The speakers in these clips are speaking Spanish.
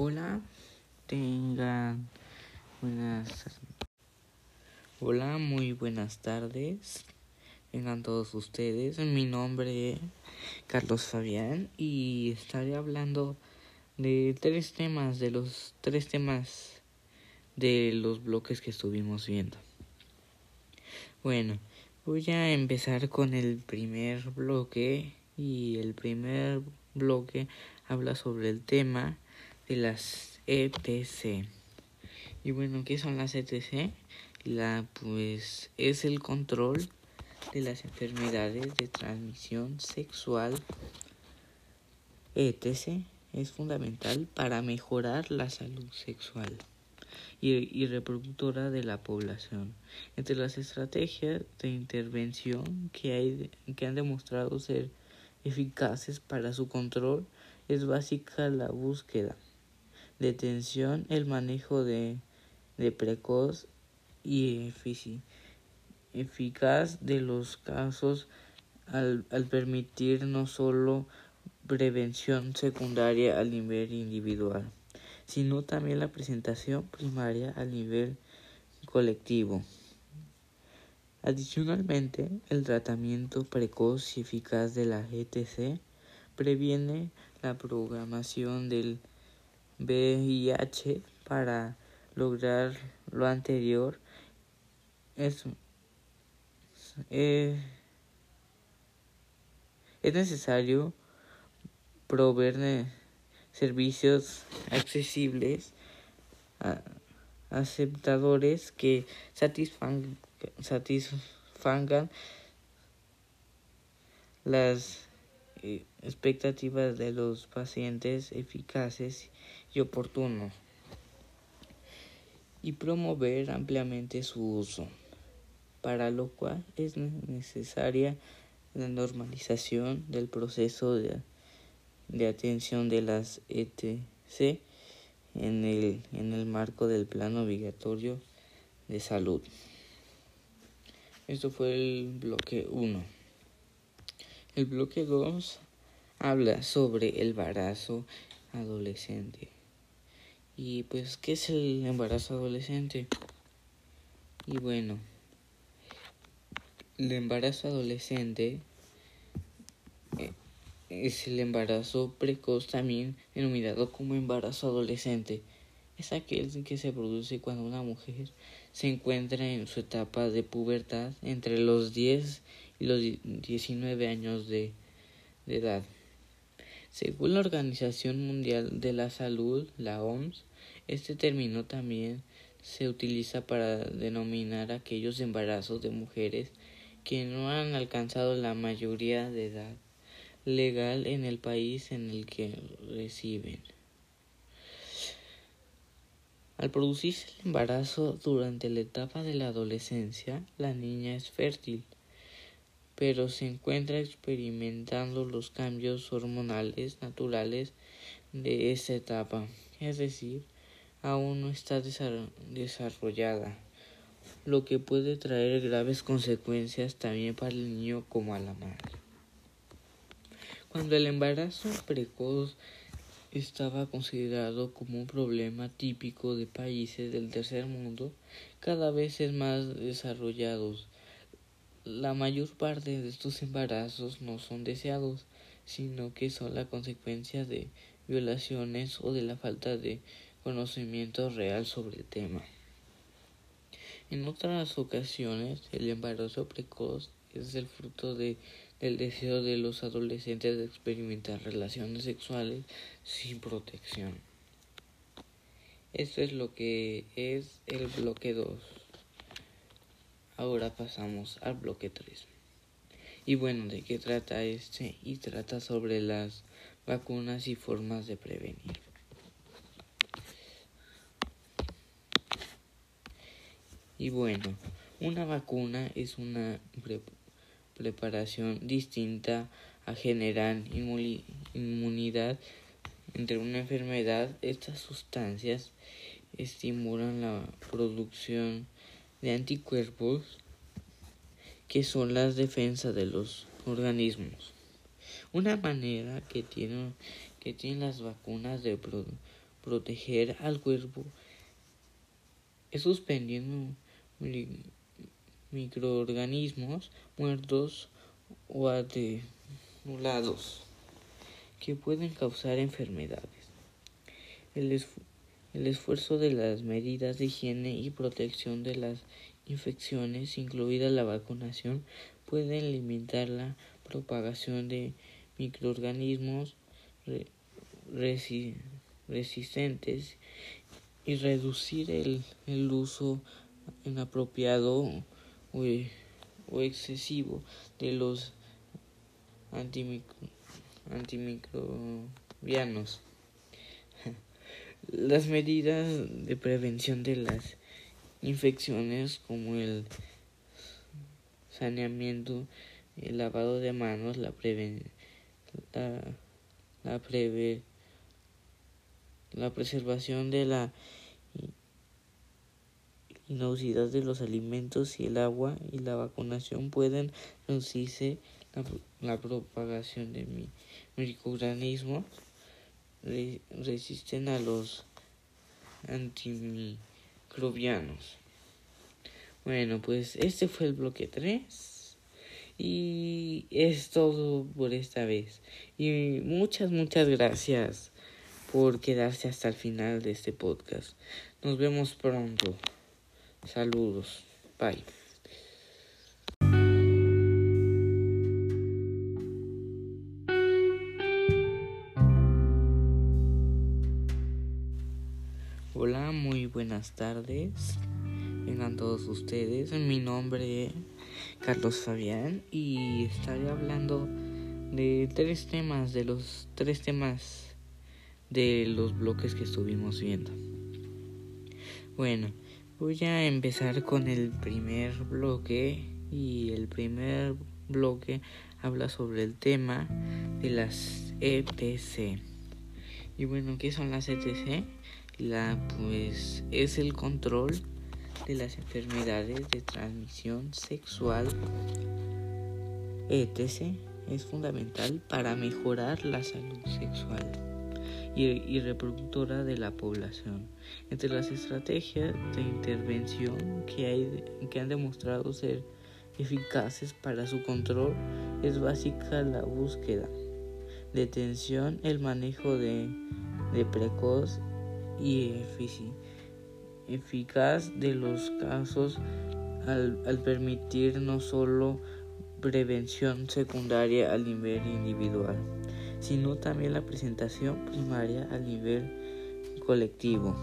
Hola, tengan buenas. Hola, muy buenas tardes. Vengan todos ustedes. Mi nombre es Carlos Fabián y estaré hablando de tres temas, de los tres temas de los bloques que estuvimos viendo. Bueno, voy a empezar con el primer bloque y el primer bloque habla sobre el tema de las ETC. Y bueno, ¿qué son las ETC? La pues es el control de las enfermedades de transmisión sexual. ETC es fundamental para mejorar la salud sexual y, y, reproductora de la población. Entre las estrategias de intervención que, hay, que han demostrado ser eficaces para su control es básica la búsqueda, detención, el manejo de, de precoz y eficaz de los casos al, al permitir no solo prevención secundaria al nivel individual, sino también la presentación primaria al nivel colectivo. Adicionalmente, el tratamiento precoz y eficaz de la ETC previene la programación del VIH para lograr lo anterior. Es, eh, es necesario proveer servicios accesibles, a, aceptadores que satisfagan las expectativas de los pacientes eficaces y oportunos y promover ampliamente su uso, para lo cual es necesaria la normalización del proceso de, de atención de las ETC en el, en el marco del plan obligatorio de salud. Esto fue el bloque 1. El bloque 2 habla sobre el embarazo adolescente. Y pues, ¿qué es el embarazo adolescente? Y bueno, el embarazo adolescente eh, es el embarazo precoz también denominado como embarazo adolescente. Es aquel que se produce cuando una mujer se encuentra en su etapa de pubertad entre los 10 y los 19 años de, de edad. Según la Organización Mundial de la Salud, la OMS, este término también se utiliza para denominar aquellos embarazos de mujeres que no han alcanzado la mayoría de edad legal en el país en el que reciben. Al producirse el embarazo durante la etapa de la adolescencia, la niña es fértil, pero se encuentra experimentando los cambios hormonales naturales de esa etapa, es decir, aún no está desarrollada, lo que puede traer graves consecuencias también para el niño como a la madre. Cuando el embarazo precoz estaba considerado como un problema típico de países del tercer mundo, cada vez es más desarrollados. La mayor parte de estos embarazos no son deseados, sino que son la consecuencia de violaciones o de la falta de conocimiento real sobre el tema. En otras ocasiones, el embarazo precoz es el fruto de, del deseo de los adolescentes de experimentar relaciones sexuales sin protección. Esto es lo que es el bloque 2. Ahora pasamos al bloque 3. Y bueno, ¿de qué trata este? Y trata sobre las vacunas y formas de prevenir. Y bueno, una vacuna es una preparación distinta a generar inmunidad entre una enfermedad. Estas sustancias estimulan la producción de anticuerpos que son las defensas de los organismos. Una manera que tienen, que tienen las vacunas de proteger al cuerpo es suspendiendo microorganismos muertos o atenulados que pueden causar enfermedades. El esfuerzo de las medidas de higiene y protección de las infecciones, incluida la vacunación, pueden limitar la propagación de microorganismos resistentes y reducir el, el uso inapropiado o, o, excesivo de los antimicrobianos. Las medidas de prevención de las infecciones como el saneamiento, el lavado de manos, la preven la, la, la preservación de la inocuidad de los alimentos y el agua y la vacunación pueden reducirse la, la propagación de microorganismos resisten a los antimicrobianos. Bueno, pues este fue el bloque 3 y es todo por esta vez. Y muchas, muchas gracias por quedarse hasta el final de este podcast. Nos vemos pronto. Saludos. Bye. Hola, muy buenas tardes. Vengan todos ustedes. Mi nombre es Carlos Fabián y estaré hablando de tres temas, de los tres temas de los bloques que estuvimos viendo. Bueno, voy a empezar con el primer bloque y el primer bloque habla sobre el tema de las ETC. Y bueno, ¿qué son las ETC? La pues es el control de las enfermedades de transmisión sexual etc. es fundamental para mejorar la salud sexual y, reproductora de la población. Entre las estrategias de intervención que, hay, que han demostrado ser eficaces para su control es básica la búsqueda, detención, el manejo de, de precoz y eficaz de los casos al, permitir no solo prevención secundaria al nivel individual, sino también la presentación primaria al nivel colectivo.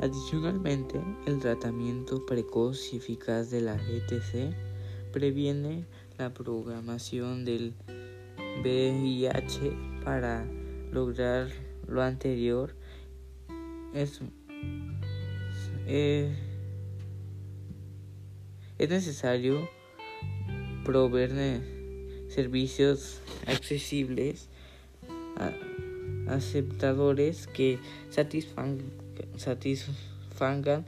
Adicionalmente, el tratamiento precoz y eficaz de la ETC previene la programación del VIH para lograr lo anterior es, eh, es necesario proveer servicios accesibles, aceptadores que satisfagan, satisfagan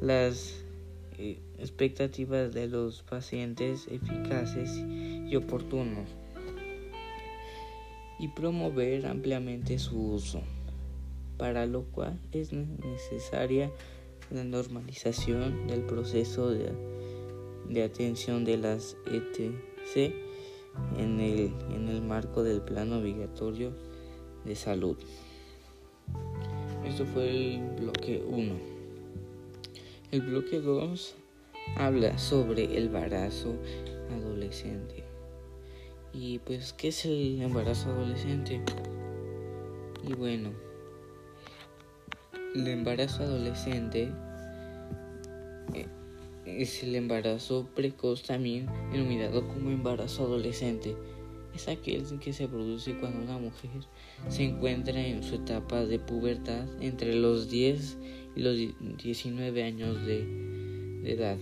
las eh, expectativas de los pacientes eficaces y oportunos y promover ampliamente su uso para lo cual es necesaria la normalización del proceso de, de atención de las ETC en el, en el marco del plan obligatorio de salud. Esto fue el bloque 1. El bloque 2 habla sobre el embarazo adolescente. Y pues, ¿qué es el embarazo adolescente? Y bueno, el embarazo adolescente eh, es el embarazo precoz también denominado como embarazo adolescente. Es aquel que se produce cuando una mujer se encuentra en su etapa de pubertad entre los 10 y los 19 años de, de edad.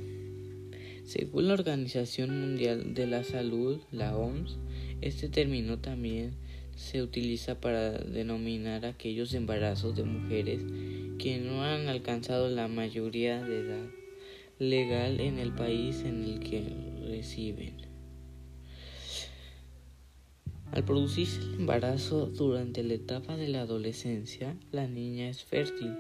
Según la Organización Mundial de la Salud, la OMS, este término también se utiliza para denominar aquellos embarazos de mujeres que no han alcanzado la mayoría de edad legal en el país en el que reciben. Al producirse el embarazo durante la etapa de la adolescencia, la niña es fértil,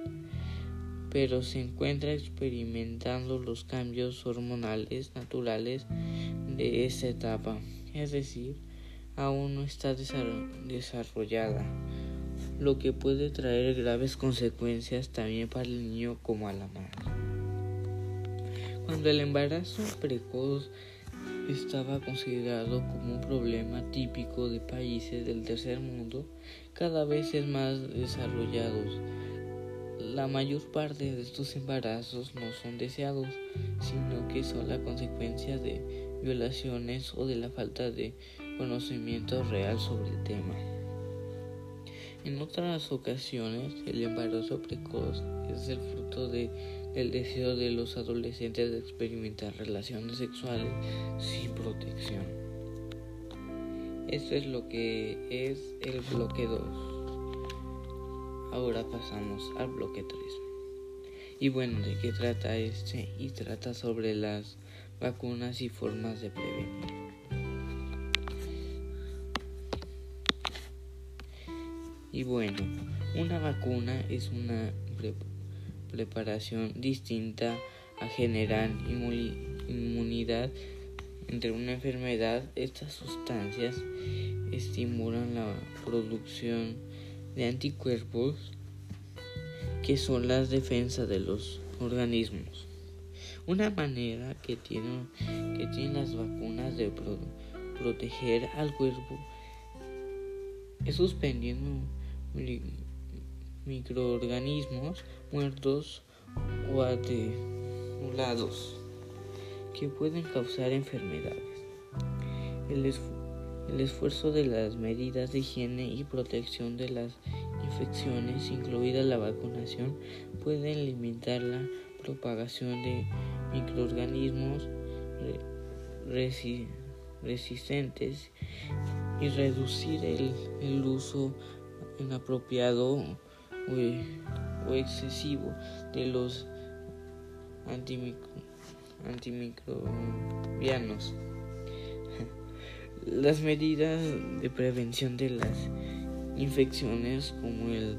pero se encuentra experimentando los cambios hormonales naturales de esta etapa, es decir, aún no está desarrollada, lo que puede traer graves consecuencias también para el niño como a la madre. Cuando el embarazo precoz estaba considerado como un problema típico de países del tercer mundo cada vez es más desarrollados. La mayor parte de estos embarazos no son deseados, sino que son la consecuencia de violaciones o de la falta de conocimiento real sobre el tema. En otras ocasiones, el embarazo precoz es el fruto de el deseo de los adolescentes de experimentar relaciones sexuales sin protección. Esto es lo que es el bloque 2. Ahora pasamos al bloque 3. Y bueno, ¿de qué trata este? Y trata sobre las vacunas y formas de prevenir. Y bueno, una vacuna es una preparación distinta a generar inmunidad entre una enfermedad. Estas sustancias estimulan la producción de anticuerpos que son las defensas de los organismos. Una manera que tienen, que tienen las vacunas de proteger al cuerpo es suspendiendo microorganismos muertos o atenuados que pueden causar enfermedades. El, esfuerzo de las medidas de higiene y protección de las infecciones, incluida la vacunación, pueden limitar la propagación de microorganismos resistentes y reducir el, el uso inapropiado o, excesivo de los antimicrobianos. Las medidas de prevención de las infecciones como el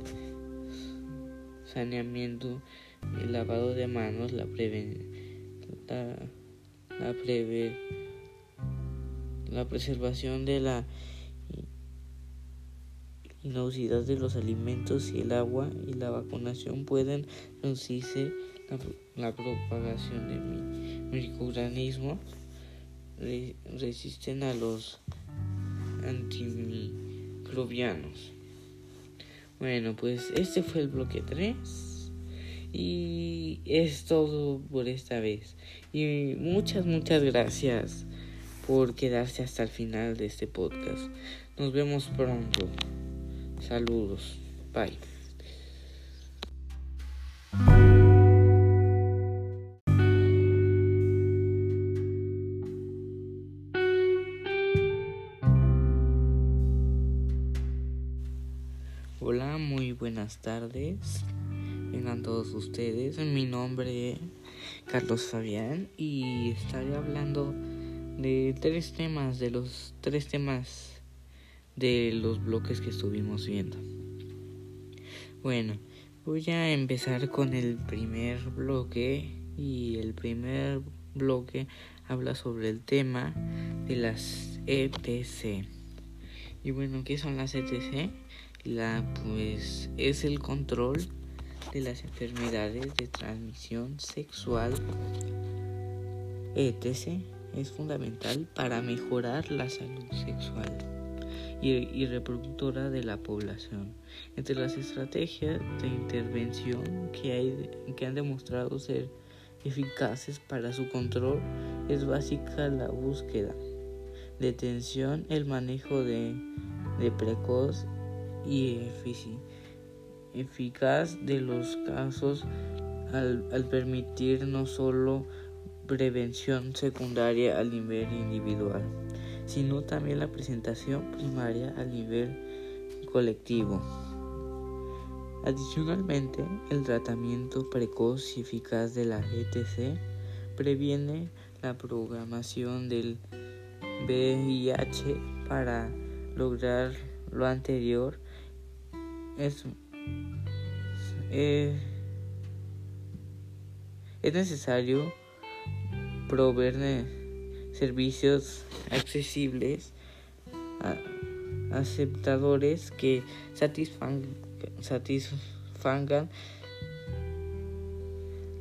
saneamiento, el lavado de manos, la, la, la, preve la preservación de la inocuidad de los alimentos y el agua y la vacunación pueden reducirse la, propagación de microorganismos resisten a los antimicrobianos. Bueno, pues este fue el bloque 3 y es todo por esta vez. Y muchas, muchas gracias por quedarse hasta el final de este podcast. Nos vemos pronto. Saludos. Bye. Hola, muy buenas tardes. Vengan todos ustedes. Mi nombre es Carlos Fabián y estaré hablando de tres temas, de los tres temas de los bloques que estuvimos viendo. Bueno, voy a empezar con el primer bloque y el primer bloque habla sobre el tema de las ETC. Y bueno, ¿qué son las ETC? La pues es el control de las enfermedades de transmisión sexual. ETC es fundamental para mejorar la salud sexual y, reproductora de la población. Entre las estrategias de intervención que, hay, que han demostrado ser eficaces para su control es básica la búsqueda, detención, el manejo de, precoz y eficaz de los casos al, al permitir no solo prevención secundaria al nivel individual, sino también la presentación primaria a nivel colectivo. Adicionalmente, el tratamiento precoz y eficaz de la ETC previene la programación del VIH para lograr lo anterior es, eh, es necesario proveer servicios accesibles, aceptadores que satisfagan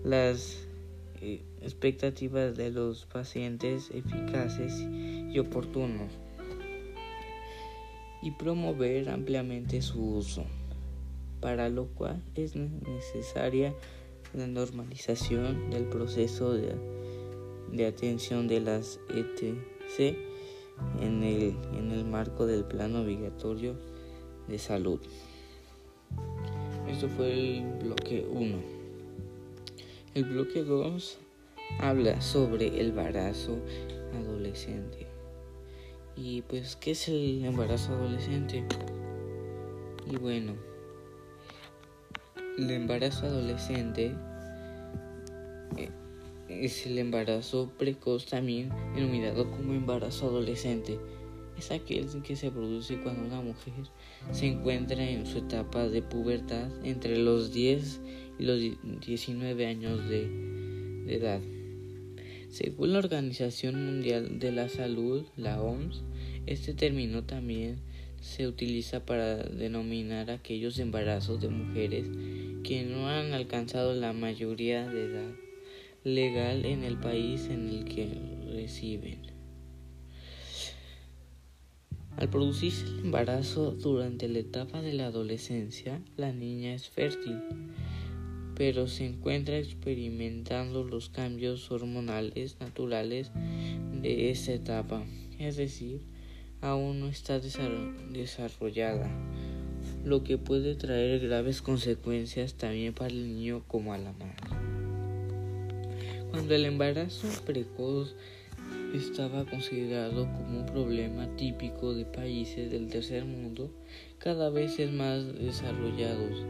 las eh, expectativas de los pacientes eficaces y oportunos y promover ampliamente su uso, para lo cual es necesaria la normalización del proceso de, de atención de las ETC en el, en el marco del plan obligatorio de salud. Esto fue el bloque 1. El bloque 2 habla sobre el embarazo adolescente. Y pues, ¿qué es el embarazo adolescente? Y bueno, el embarazo adolescente eh, es el embarazo precoz también denominado como embarazo adolescente. Es aquel que se produce cuando una mujer se encuentra en su etapa de pubertad entre los 10 y los 19 años de, de edad. Según la Organización Mundial de la Salud, la OMS, este término también se utiliza para denominar aquellos embarazos de mujeres que no han alcanzado la mayoría de edad legal en el país en el que reciben. Al producirse el embarazo durante la etapa de la adolescencia, la niña es fértil, pero se encuentra experimentando los cambios hormonales naturales de esa etapa, es decir, aún no está desarrollada, lo que puede traer graves consecuencias también para el niño como a la madre. Cuando el embarazo precoz estaba considerado como un problema típico de países del tercer mundo, cada vez es más desarrollados.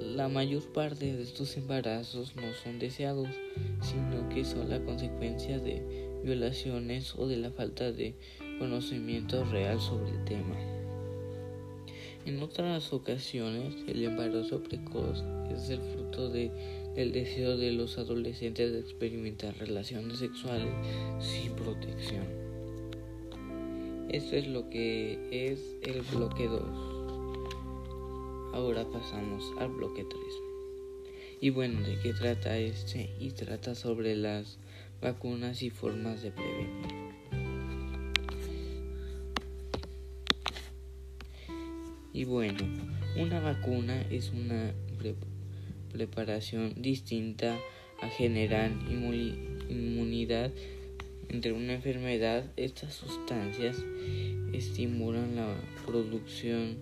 La mayor parte de estos embarazos no son deseados, sino que son la consecuencia de violaciones o de la falta de conocimiento real sobre el tema. En otras ocasiones, el embarazo precoz es el fruto de el deseo de los adolescentes de experimentar relaciones sexuales sin protección. Esto es lo que es el bloque 2. Ahora pasamos al bloque 3. Y bueno, ¿de qué trata este? Y trata sobre las vacunas y formas de prevenir. Y bueno, una vacuna es una preparación distinta a generar inmunidad entre una enfermedad. Estas sustancias estimulan la producción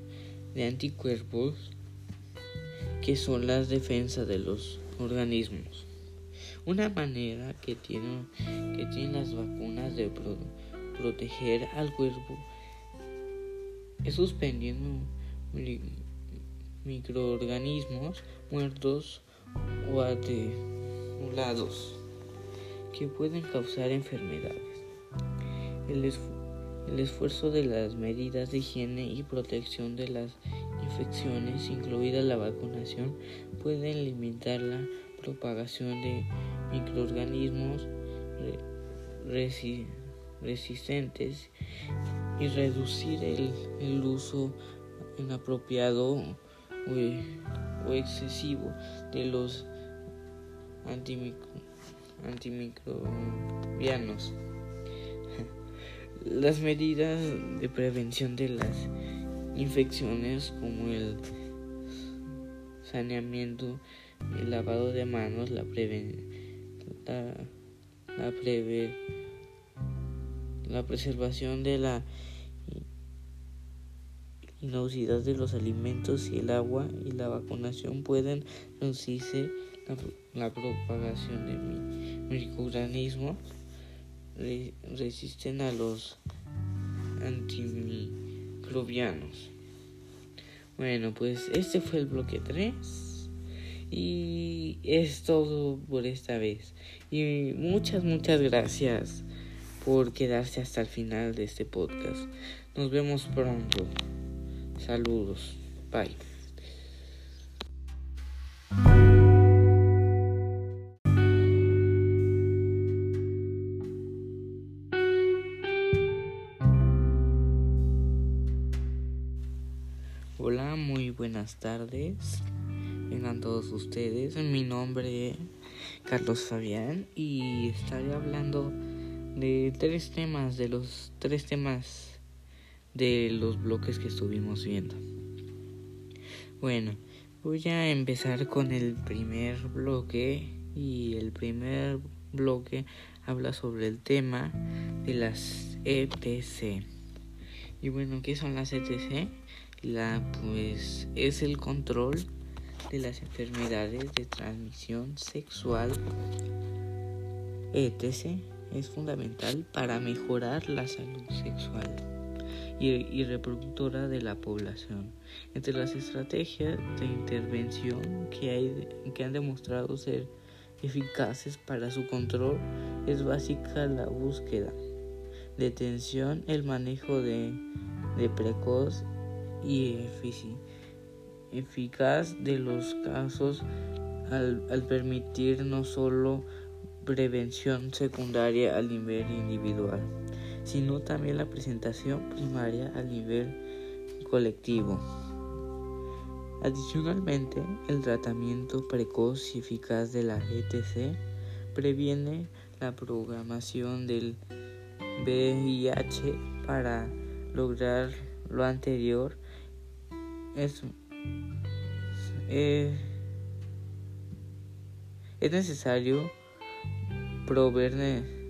de anticuerpos que son las defensas de los organismos. Una manera que tienen, que tienen las vacunas de proteger al cuerpo es suspendiendo microorganismos muertos o atenuados que pueden causar enfermedades. El, esfuerzo de las medidas de higiene y protección de las infecciones, incluida la vacunación, pueden limitar la propagación de microorganismos resistentes y reducir el uso inapropiado o, excesivo de los antimicrobianos. Las medidas de prevención de las infecciones como el saneamiento, el lavado de manos, la, la, la, la preservación de la inocuidad de los alimentos y el agua y la vacunación pueden reducirse la, propagación de microorganismos resisten a los antimicrobianos. Bueno, pues este fue el bloque 3 y es todo por esta vez. Y muchas, muchas gracias por quedarse hasta el final de este podcast. Nos vemos pronto. Saludos. Bye. Hola, muy buenas tardes. Vengan todos ustedes. Mi nombre es Carlos Fabián y estaré hablando de tres temas, de los tres temas de los bloques que estuvimos viendo. Bueno, voy a empezar con el primer bloque y el primer bloque habla sobre el tema de las ETC. Y bueno, ¿qué son las ETC? La pues es el control de las enfermedades de transmisión sexual etc. es fundamental para mejorar la salud sexual y, reproductora de la población. Entre las estrategias de intervención que, hay, que han demostrado ser eficaces para su control es básica la búsqueda, detención, el manejo de, precoz y eficaz de los casos al, al permitir no solo prevención secundaria al nivel individual, sino también la presentación primaria al nivel colectivo. Adicionalmente, el tratamiento precoz y eficaz de la ETC previene la programación del VIH para lograr lo anterior es, eh, es necesario proveer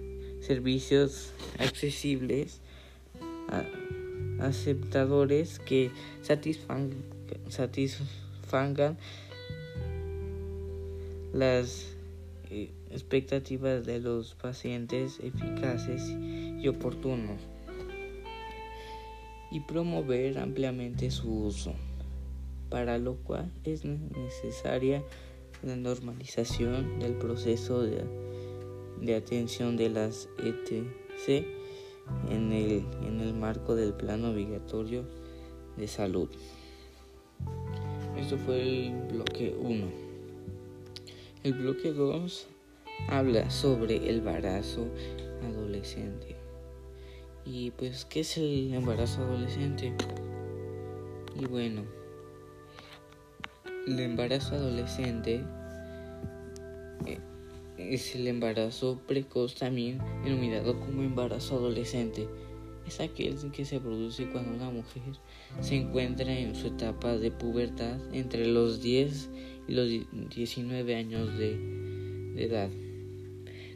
servicios accesibles, aceptadores que satisfagan, las eh, expectativas de los pacientes eficaces y oportunos y promover ampliamente su uso para lo cual es necesaria la normalización del proceso de, atención de las ETC en el, en el marco del plan obligatorio de salud. Esto fue el bloque 1. El bloque 2 habla sobre el embarazo adolescente. Y pues, ¿qué es el embarazo adolescente? Y bueno, el embarazo adolescente eh, es el embarazo precoz también denominado como embarazo adolescente. Es aquel que se produce cuando una mujer se encuentra en su etapa de pubertad entre los 10 y los 19 años de, de edad.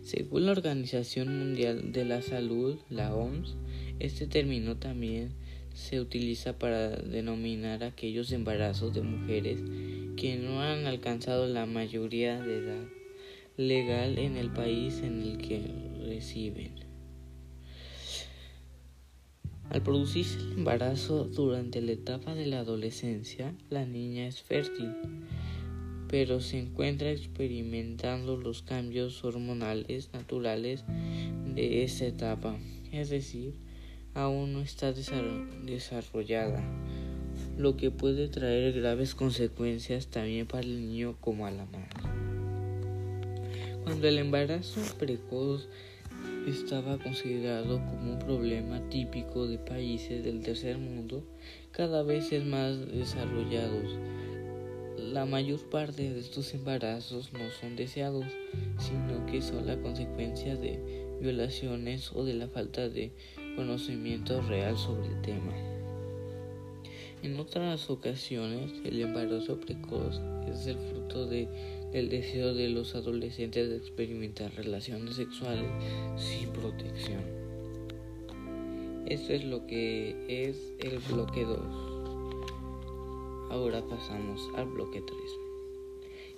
Según la Organización Mundial de la Salud, la OMS, este término también se utiliza para denominar aquellos embarazos de mujeres que no han alcanzado la mayoría de edad legal en el país en el que reciben. Al producirse el embarazo durante la etapa de la adolescencia, la niña es fértil, pero se encuentra experimentando los cambios hormonales naturales de esta etapa, es decir, aún no está desarrollada, lo que puede traer graves consecuencias también para el niño como a la madre. Cuando el embarazo precoz estaba considerado como un problema típico de países del tercer mundo, cada vez es más desarrollados. La mayor parte de estos embarazos no son deseados, sino que son la consecuencia de violaciones o de la falta de conocimiento real sobre el tema. En otras ocasiones, el embarazo precoz es el fruto de, del deseo de los adolescentes de experimentar relaciones sexuales sin protección. Esto es lo que es el bloque 2. Ahora pasamos al bloque 3.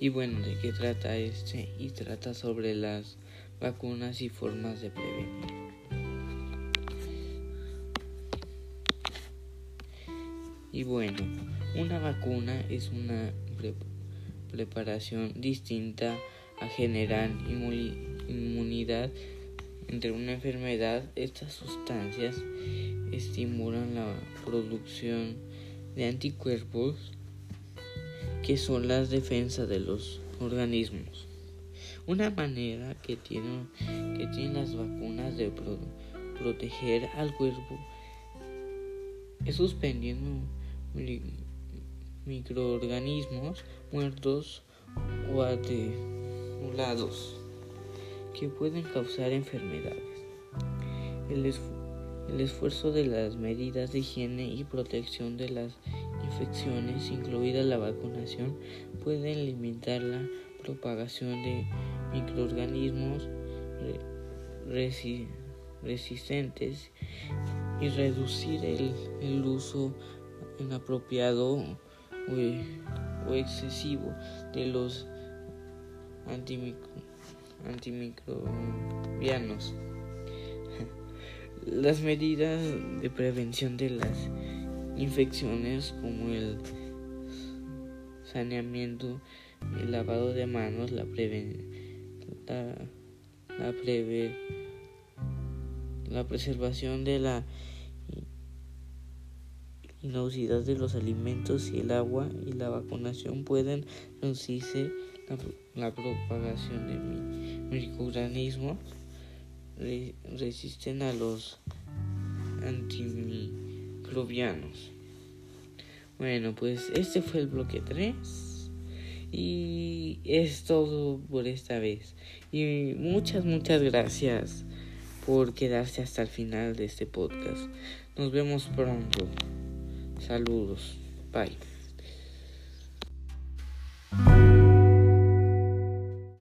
Y bueno, ¿de qué trata este? Y trata sobre las vacunas y formas de prevenir. Y bueno, una vacuna es una preparación distinta a generar inmunidad entre una enfermedad, estas sustancias estimulan la producción de anticuerpos que son las defensas de los organismos. Una manera que tienen, que tienen las vacunas de proteger al cuerpo es suspendiendo microorganismos muertos o atenuados que pueden causar enfermedades. El, esfuerzo de las medidas de higiene y protección de las infecciones, incluida la vacunación, pueden limitar la propagación de microorganismos resistentes y reducir el, uso inapropiado o, excesivo de los antimicrobianos. Las medidas de prevención de las infecciones como el saneamiento, el lavado de manos, la, la, la, la preservación de la inocuidad de los alimentos y el agua y la vacunación pueden reducirse la, propagación de microorganismos resisten a los antimicrobianos. Bueno, pues este fue el bloque 3 y es todo por esta vez. Y muchas, muchas gracias por quedarse hasta el final de este podcast. Nos vemos pronto. Saludos. Bye.